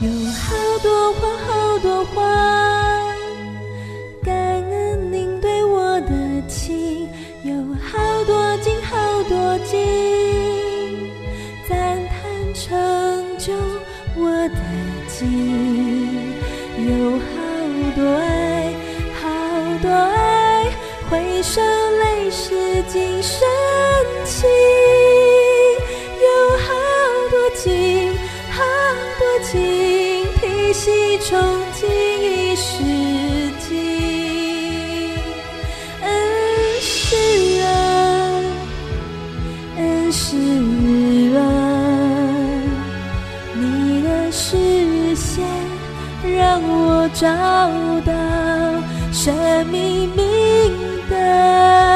有好多话，好多话，感恩您对我的情。有好多景，好多景，赞叹成就我的景。有好多爱，回首泪湿尽深情。有好多情，好多情，披细冲进一世纪。恩师啊，恩师啊，你的视线让我找到生命明灯，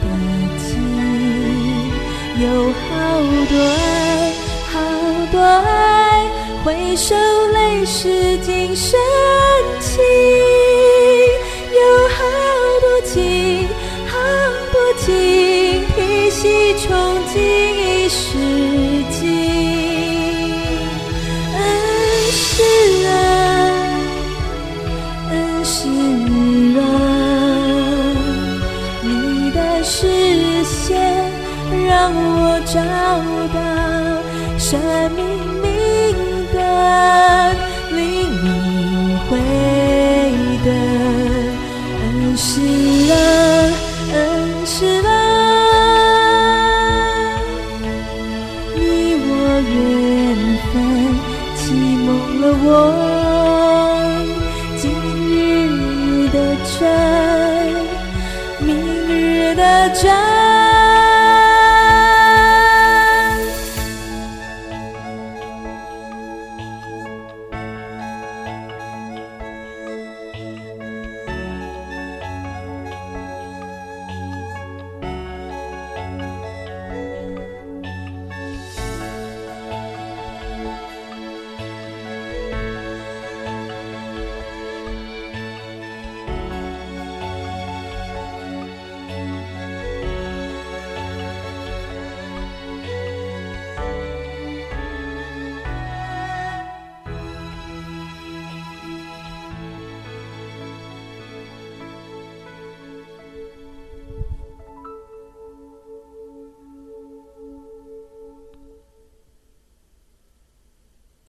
我的情。有好多爱，好多爱，回首泪湿今生情。